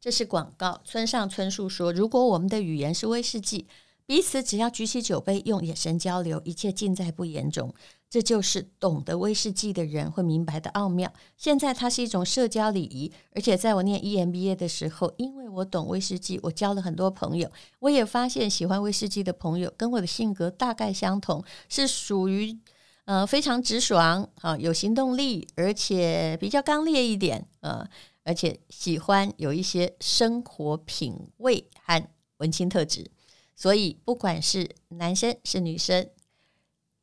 这是广告。村上春树说：“如果我们的语言是威士忌，彼此只要举起酒杯，用眼神交流，一切尽在不言中。”这就是懂得威士忌的人会明白的奥妙。现在它是一种社交礼仪，而且在我念 EMBA 的时候，因为我懂威士忌，我交了很多朋友。我也发现喜欢威士忌的朋友跟我的性格大概相同，是属于呃非常直爽啊，有行动力，而且比较刚烈一点呃，而且喜欢有一些生活品味和文青特质。所以不管是男生是女生，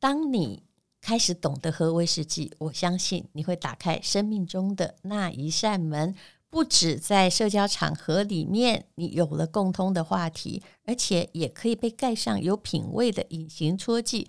当你开始懂得喝威士忌，我相信你会打开生命中的那一扇门。不止在社交场合里面，你有了共通的话题，而且也可以被盖上有品味的隐形戳记，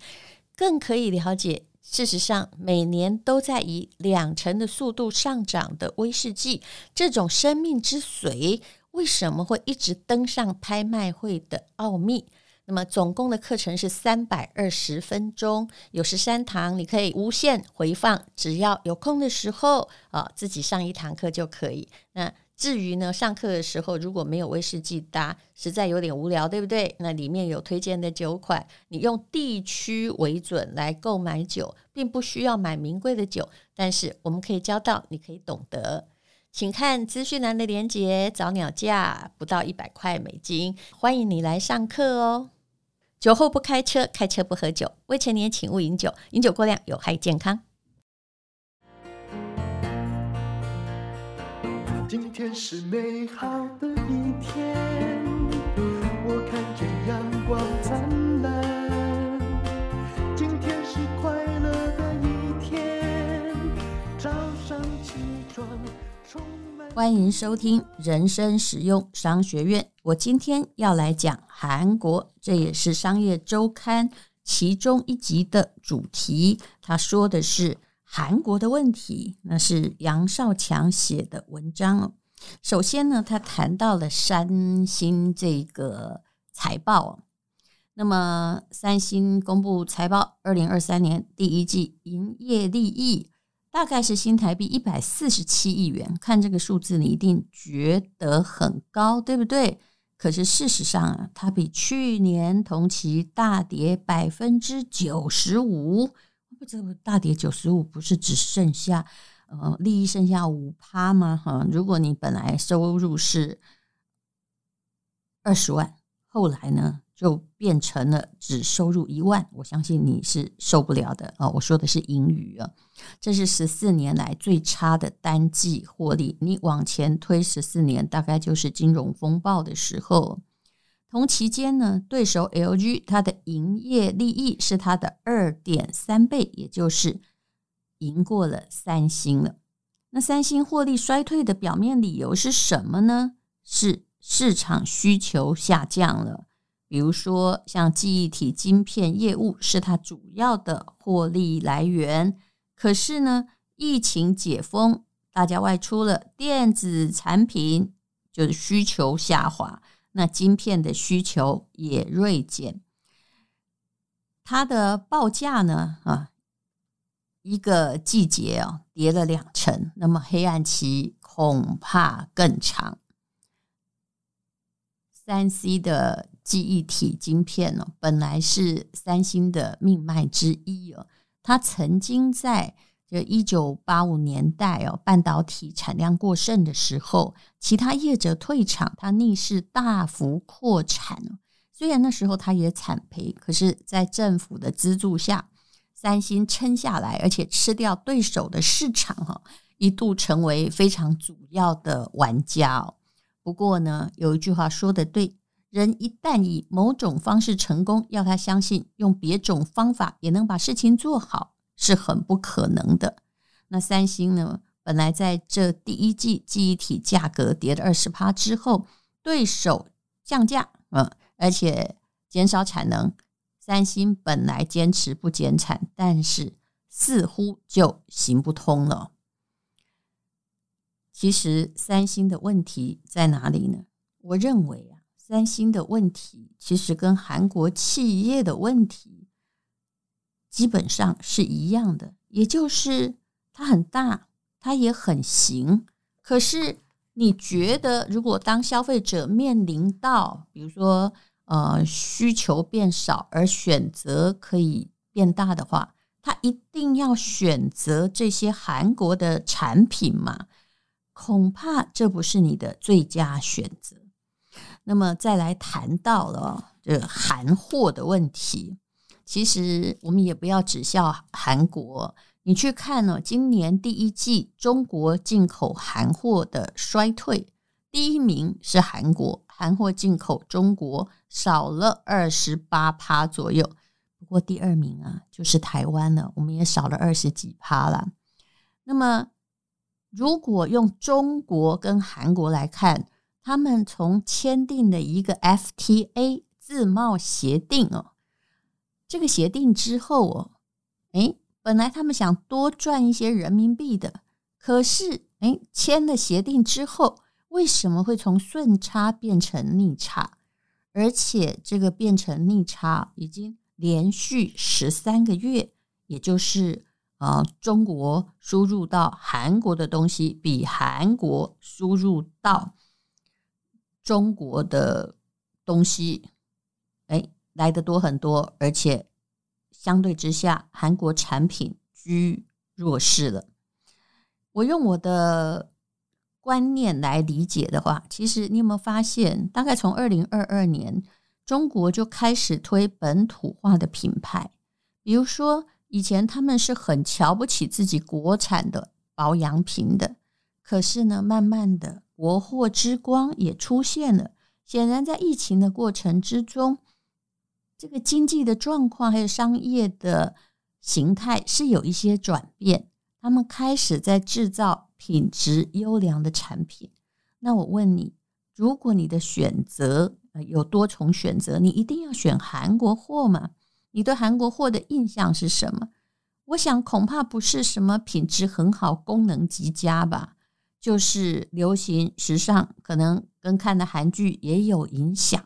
更可以了解，事实上每年都在以两成的速度上涨的威士忌这种生命之水，为什么会一直登上拍卖会的奥秘。那么总共的课程是三百二十分钟，有十三堂，你可以无限回放，只要有空的时候啊，自己上一堂课就可以。那至于呢，上课的时候如果没有威士忌搭，实在有点无聊，对不对？那里面有推荐的酒款，你用地区为准来购买酒，并不需要买名贵的酒，但是我们可以教到，你可以懂得。请看资讯栏的链接，早鸟价不到一百块美金，欢迎你来上课哦。酒后不开车，开车不喝酒。未成年请勿饮酒，饮酒过量有害健康。今天是美好的一天，我看见阳光灿烂。今天是快乐的一天，早上起床充满。欢迎收听人生实用商学院。我今天要来讲韩国，这也是商业周刊其中一集的主题。他说的是韩国的问题，那是杨少强写的文章。首先呢，他谈到了三星这个财报。那么，三星公布财报，二零二三年第一季营业利益大概是新台币一百四十七亿元。看这个数字，你一定觉得很高，对不对？可是事实上啊，它比去年同期大跌百分之九十五。这个大跌九十五不是只剩下呃利益剩下五趴吗？哈，如果你本来收入是二十万，后来呢？就变成了只收入一万，我相信你是受不了的啊、哦！我说的是盈余啊，这是十四年来最差的单季获利。你往前推十四年，大概就是金融风暴的时候。同期间呢，对手 LG 它的营业利益是它的二点三倍，也就是赢过了三星了。那三星获利衰退的表面理由是什么呢？是市场需求下降了。比如说，像记忆体晶片业务是它主要的获利来源，可是呢，疫情解封，大家外出了，电子产品就是需求下滑，那晶片的需求也锐减，它的报价呢，啊，一个季节啊跌了两成，那么黑暗期恐怕更长。三 C 的。记忆体晶片呢，本来是三星的命脉之一哦。它曾经在这一九八五年代哦，半导体产量过剩的时候，其他业者退场，它逆势大幅扩产。虽然那时候它也惨赔，可是，在政府的资助下，三星撑下来，而且吃掉对手的市场哈，一度成为非常主要的玩家哦。不过呢，有一句话说得对。人一旦以某种方式成功，要他相信用别种方法也能把事情做好，是很不可能的。那三星呢？本来在这第一季记忆体价格跌了二十趴之后，对手降价，嗯，而且减少产能，三星本来坚持不减产，但是似乎就行不通了。其实三星的问题在哪里呢？我认为啊。三星的问题其实跟韩国企业的问题基本上是一样的，也就是它很大，它也很行，可是你觉得，如果当消费者面临到，比如说，呃，需求变少而选择可以变大的话，他一定要选择这些韩国的产品吗？恐怕这不是你的最佳选择。那么再来谈到了这韩货的问题，其实我们也不要只笑韩国。你去看呢，今年第一季中国进口韩货的衰退，第一名是韩国，韩货进口中国少了二十八趴左右。不过第二名啊，就是台湾了，我们也少了二十几趴了。那么，如果用中国跟韩国来看，他们从签订的一个 FTA 自贸协定哦，这个协定之后哦，诶。本来他们想多赚一些人民币的，可是，哎，签了协定之后，为什么会从顺差变成逆差？而且这个变成逆差已经连续十三个月，也就是啊，中国输入到韩国的东西比韩国输入到中国的东西，哎，来得多很多，而且。相对之下，韩国产品居弱势了。我用我的观念来理解的话，其实你有没有发现，大概从二零二二年，中国就开始推本土化的品牌。比如说，以前他们是很瞧不起自己国产的保养品的，可是呢，慢慢的国货之光也出现了。显然，在疫情的过程之中。这个经济的状况还有商业的形态是有一些转变，他们开始在制造品质优良的产品。那我问你，如果你的选择有多重选择，你一定要选韩国货吗？你对韩国货的印象是什么？我想恐怕不是什么品质很好、功能极佳吧，就是流行时尚，可能跟看的韩剧也有影响。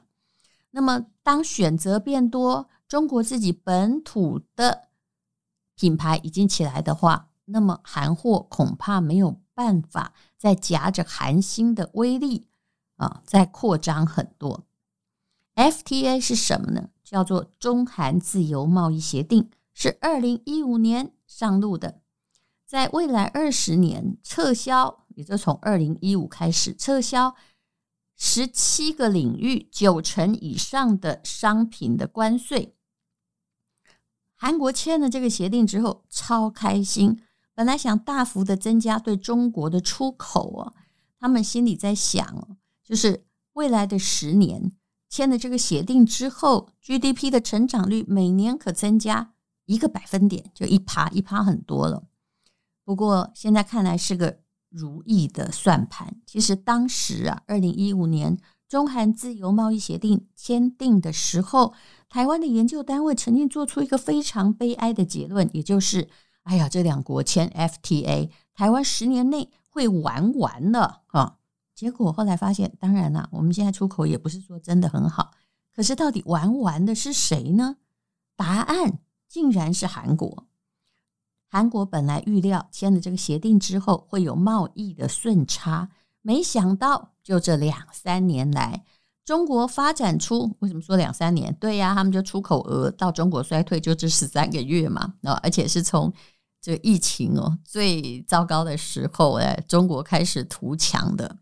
那么，当选择变多，中国自己本土的品牌已经起来的话，那么韩货恐怕没有办法再夹着韩星的威力啊，再扩张很多。FTA 是什么呢？叫做中韩自由贸易协定，是二零一五年上路的，在未来二十年撤销，也就从二零一五开始撤销。十七个领域，九成以上的商品的关税。韩国签了这个协定之后，超开心。本来想大幅的增加对中国的出口哦，他们心里在想哦，就是未来的十年签了这个协定之后，GDP 的成长率每年可增加一个百分点，就一趴一趴很多了。不过现在看来是个。如意的算盘，其实当时啊，二零一五年中韩自由贸易协定签订的时候，台湾的研究单位曾经做出一个非常悲哀的结论，也就是，哎呀，这两国签 FTA，台湾十年内会玩完了啊！结果后来发现，当然了，我们现在出口也不是说真的很好，可是到底玩完的是谁呢？答案竟然是韩国。韩国本来预料签了这个协定之后会有贸易的顺差，没想到就这两三年来，中国发展出，为什么说两三年？对呀，他们就出口额到中国衰退就这十三个月嘛，而且是从这疫情哦最糟糕的时候哎，中国开始图强的。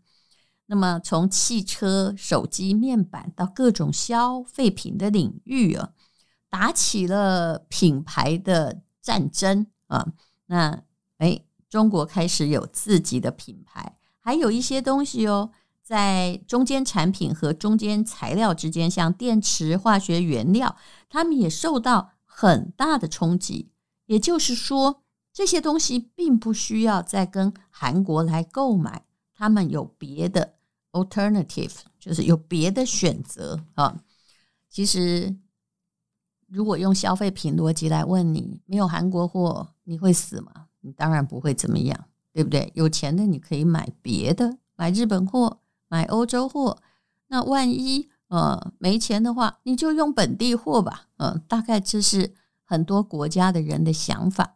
那么从汽车、手机、面板到各种消费品的领域啊，打起了品牌的战争。啊，那哎，中国开始有自己的品牌，还有一些东西哦，在中间产品和中间材料之间，像电池、化学原料，他们也受到很大的冲击。也就是说，这些东西并不需要再跟韩国来购买，他们有别的 alternative，就是有别的选择啊。其实。如果用消费品逻辑来问你，没有韩国货你会死吗？你当然不会怎么样，对不对？有钱的你可以买别的，买日本货，买欧洲货。那万一呃没钱的话，你就用本地货吧。嗯、大概这是很多国家的人的想法。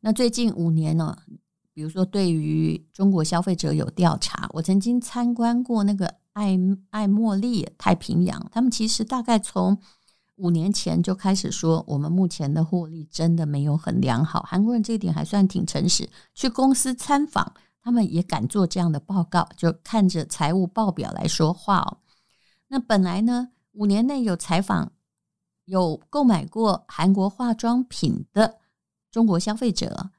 那最近五年呢，比如说对于中国消费者有调查，我曾经参观过那个爱爱茉莉太平洋，他们其实大概从五年前就开始说，我们目前的获利真的没有很良好。韩国人这一点还算挺诚实，去公司参访，他们也敢做这样的报告，就看着财务报表来说话哦。那本来呢，五年内有采访有购买过韩国化妆品的中国消费者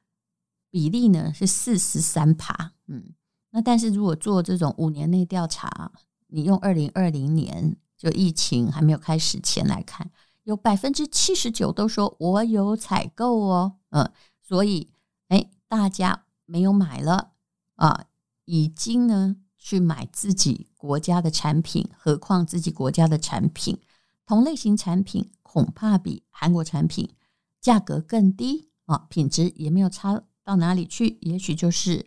比例呢是四十三趴，嗯，那但是如果做这种五年内调查，你用二零二零年。就疫情还没有开始前来看，有百分之七十九都说我有采购哦，嗯，所以哎，大家没有买了啊，已经呢去买自己国家的产品，何况自己国家的产品同类型产品恐怕比韩国产品价格更低啊，品质也没有差到哪里去，也许就是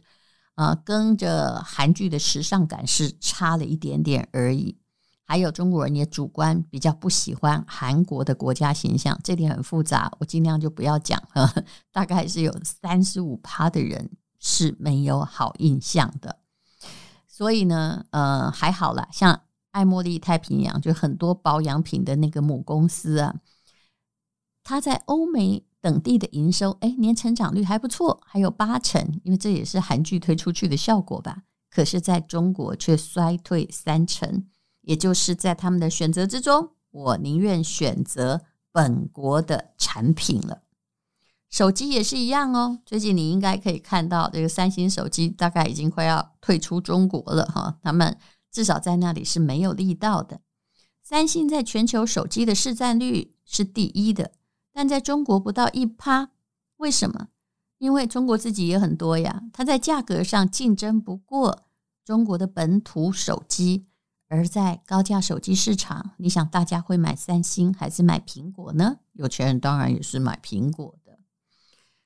啊跟着韩剧的时尚感是差了一点点而已。还有中国人也主观比较不喜欢韩国的国家形象，这点很复杂，我尽量就不要讲。了，大概是有三十五趴的人是没有好印象的，所以呢，呃，还好啦，像爱茉莉太平洋就很多保养品的那个母公司啊，它在欧美等地的营收，哎，年成长率还不错，还有八成，因为这也是韩剧推出去的效果吧。可是在中国却衰退三成。也就是在他们的选择之中，我宁愿选择本国的产品了。手机也是一样哦。最近你应该可以看到，这个三星手机大概已经快要退出中国了哈。他们至少在那里是没有力道的。三星在全球手机的市占率是第一的，但在中国不到一趴。为什么？因为中国自己也很多呀，它在价格上竞争不过中国的本土手机。而在高价手机市场，你想大家会买三星还是买苹果呢？有钱人当然也是买苹果的。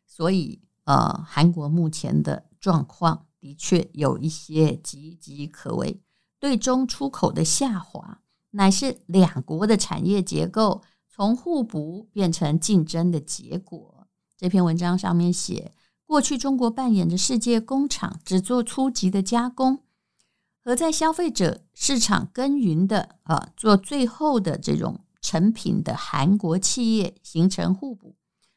所以，呃，韩国目前的状况的确有一些岌岌可危，对中出口的下滑，乃是两国的产业结构从互补变成竞争的结果。这篇文章上面写，过去中国扮演着世界工厂，只做初级的加工。和在消费者市场耕耘的啊，做最后的这种成品的韩国企业形成互补。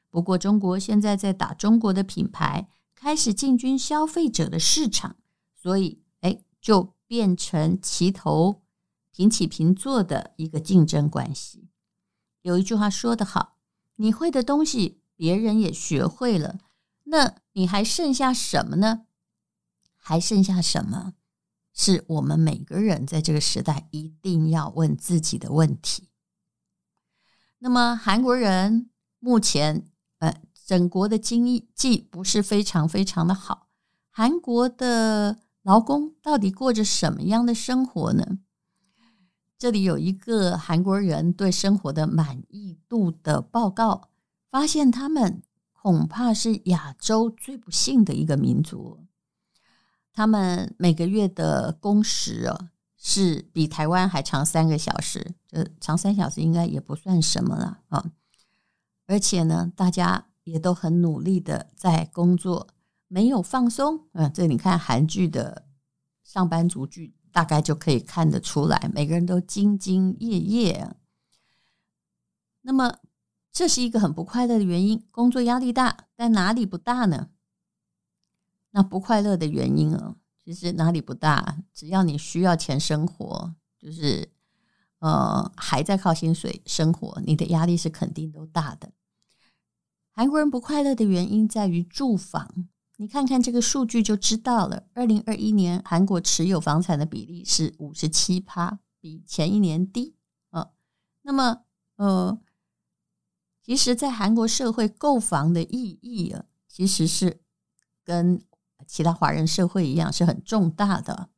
不过，中国现在在打中国的品牌，开始进军消费者的市场，所以哎，就变成齐头平起平坐的一个竞争关系。有一句话说得好：“你会的东西，别人也学会了，那你还剩下什么呢？还剩下什么？”是我们每个人在这个时代一定要问自己的问题。那么，韩国人目前呃，整国的经济不是非常非常的好。韩国的劳工到底过着什么样的生活呢？这里有一个韩国人对生活的满意度的报告，发现他们恐怕是亚洲最不幸的一个民族。他们每个月的工时哦，是比台湾还长三个小时，就长三小时应该也不算什么了啊。而且呢，大家也都很努力的在工作，没有放松。嗯，这你看韩剧的上班族剧，大概就可以看得出来，每个人都兢兢业业。那么，这是一个很不快乐的原因，工作压力大，但哪里不大呢？那不快乐的原因啊，其实哪里不大？只要你需要钱生活，就是呃还在靠薪水生活，你的压力是肯定都大的。韩国人不快乐的原因在于住房，你看看这个数据就知道了。二零二一年韩国持有房产的比例是五十七趴，比前一年低啊。那么呃，其实，在韩国社会购房的意义啊，其实是跟其他华人社会一样是很重大的。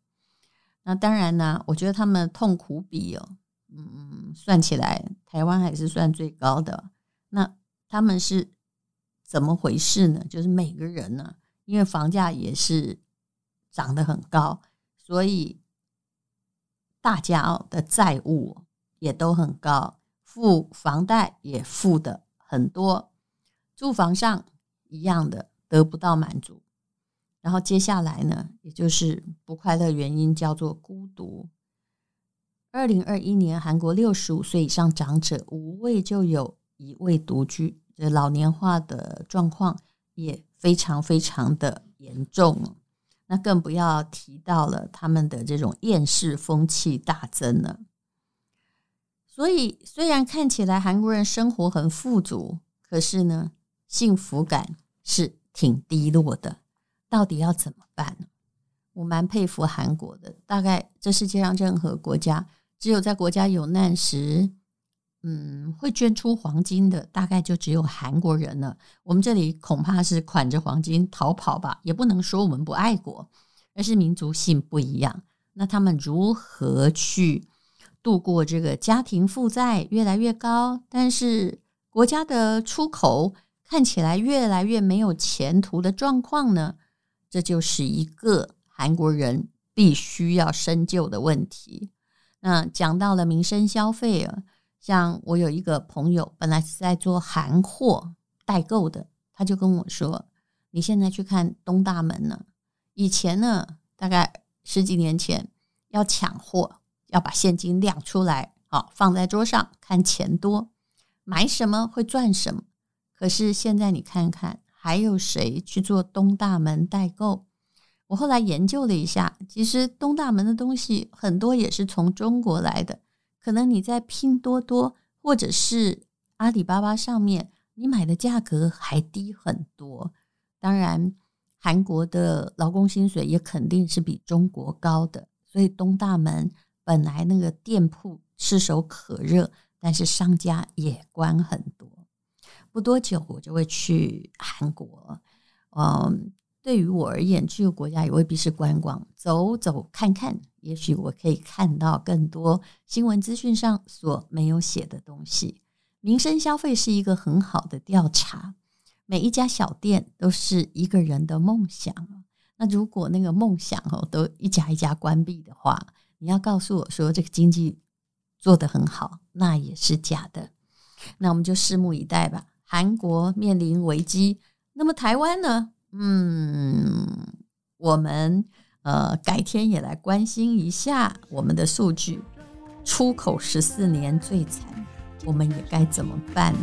那当然呢，我觉得他们痛苦比哦，嗯，算起来台湾还是算最高的。那他们是怎么回事呢？就是每个人呢，因为房价也是涨得很高，所以大家的债务也都很高，付房贷也付的很多，住房上一样的得不到满足。然后接下来呢，也就是不快乐原因叫做孤独。二零二一年，韩国六十五岁以上长者五位就有一位独居，这老年化的状况也非常非常的严重。那更不要提到了他们的这种厌世风气大增了。所以，虽然看起来韩国人生活很富足，可是呢，幸福感是挺低落的。到底要怎么办呢？我蛮佩服韩国的。大概这世界上任何国家，只有在国家有难时，嗯，会捐出黄金的，大概就只有韩国人了。我们这里恐怕是款着黄金逃跑吧？也不能说我们不爱国，而是民族性不一样。那他们如何去度过这个家庭负债越来越高，但是国家的出口看起来越来越没有前途的状况呢？这就是一个韩国人必须要深究的问题。那讲到了民生消费啊，像我有一个朋友，本来是在做韩货代购的，他就跟我说：“你现在去看东大门呢，以前呢，大概十几年前要抢货，要把现金亮出来，好放在桌上看钱多，买什么会赚什么。可是现在你看看。”还有谁去做东大门代购？我后来研究了一下，其实东大门的东西很多也是从中国来的。可能你在拼多多或者是阿里巴巴上面，你买的价格还低很多。当然，韩国的劳工薪水也肯定是比中国高的，所以东大门本来那个店铺炙手可热，但是商家也关很多。不多久，我就会去韩国。嗯，对于我而言，这个国家也未必是观光，走走看看，也许我可以看到更多新闻资讯上所没有写的东西。民生消费是一个很好的调查，每一家小店都是一个人的梦想。那如果那个梦想哦都一家一家关闭的话，你要告诉我说这个经济做得很好，那也是假的。那我们就拭目以待吧。韩国面临危机，那么台湾呢？嗯，我们呃改天也来关心一下我们的数据，出口十四年最惨，我们也该怎么办呢？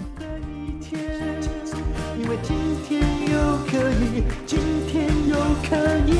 因为今天又可以，今天又可以。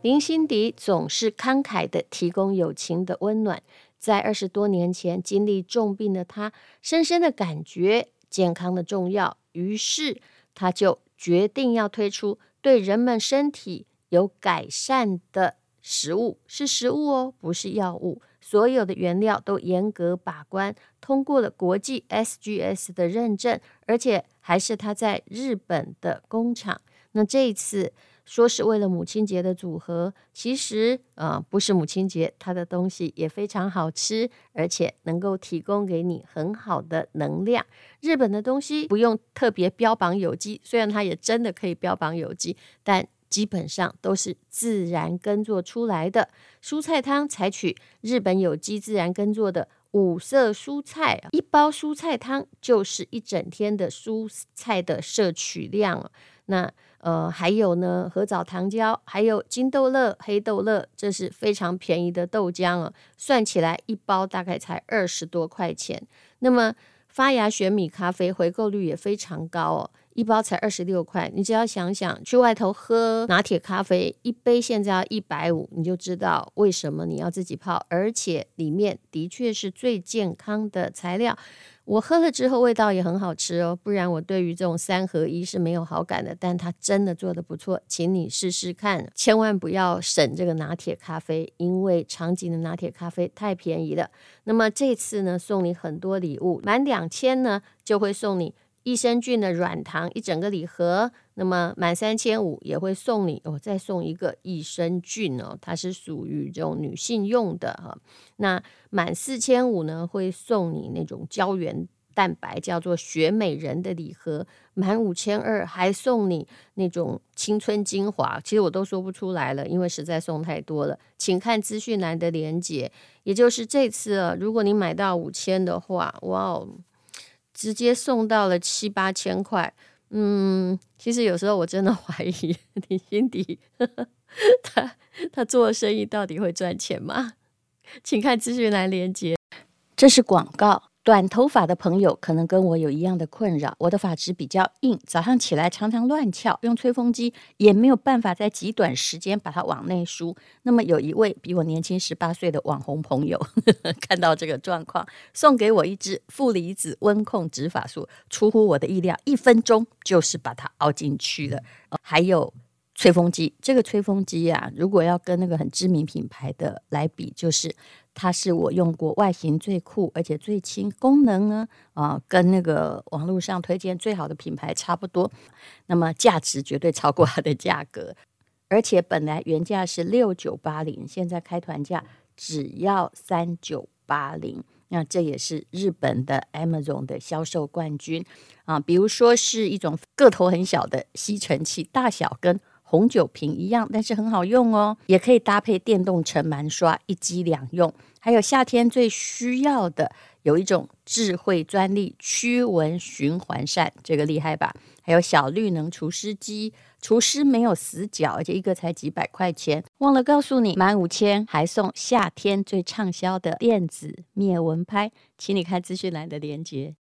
林心迪总是慷慨地提供友情的温暖。在二十多年前经历重病的他，深深的感觉健康的重要，于是他就决定要推出对人们身体有改善的食物，是食物哦，不是药物。所有的原料都严格把关，通过了国际 SGS 的认证，而且还是他在日本的工厂。那这一次。说是为了母亲节的组合，其实啊、呃、不是母亲节，它的东西也非常好吃，而且能够提供给你很好的能量。日本的东西不用特别标榜有机，虽然它也真的可以标榜有机，但基本上都是自然耕作出来的。蔬菜汤采取日本有机自然耕作的五色蔬菜，一包蔬菜汤就是一整天的蔬菜的摄取量。那呃，还有呢，合枣糖胶，还有金豆乐、黑豆乐，这是非常便宜的豆浆啊，算起来一包大概才二十多块钱。那么发芽玄米咖啡回购率也非常高哦，一包才二十六块。你只要想想，去外头喝拿铁咖啡，一杯现在要一百五，你就知道为什么你要自己泡，而且里面的确是最健康的材料。我喝了之后味道也很好吃哦，不然我对于这种三合一是没有好感的。但它真的做得不错，请你试试看，千万不要省这个拿铁咖啡，因为长井的拿铁咖啡太便宜了。那么这次呢，送你很多礼物，满两千呢就会送你益生菌的软糖一整个礼盒。那么满三千五也会送你哦，再送一个益生菌哦，它是属于这种女性用的哈。那满四千五呢，会送你那种胶原蛋白，叫做雪美人的礼盒。满五千二还送你那种青春精华，其实我都说不出来了，因为实在送太多了，请看资讯栏的链接。也就是这次，如果你买到五千的话，哇哦！直接送到了七八千块。嗯，其实有时候我真的 怀疑你心迪，他他做生意到底会赚钱吗？请看资讯栏连接，这是广告。短头发的朋友可能跟我有一样的困扰，我的发质比较硬，早上起来常常乱翘，用吹风机也没有办法在极短时间把它往内梳。那么有一位比我年轻十八岁的网红朋友呵呵 看到这个状况，送给我一支负离子温控直发梳，出乎我的意料，一分钟就是把它凹进去了。还有吹风机，这个吹风机啊，如果要跟那个很知名品牌的来比，就是。它是我用过外形最酷，而且最轻，功能呢啊，跟那个网络上推荐最好的品牌差不多。那么价值绝对超过它的价格，而且本来原价是六九八零，现在开团价只要三九八零。那这也是日本的 Amazon 的销售冠军啊。比如说是一种个头很小的吸尘器，大小跟红酒瓶一样，但是很好用哦，也可以搭配电动尘螨刷，一机两用。还有夏天最需要的，有一种智慧专利驱蚊循环扇，这个厉害吧？还有小绿能除湿机，除湿没有死角，而且一个才几百块钱。忘了告诉你，满五千还送夏天最畅销的电子灭蚊拍，请你看资讯栏的链接。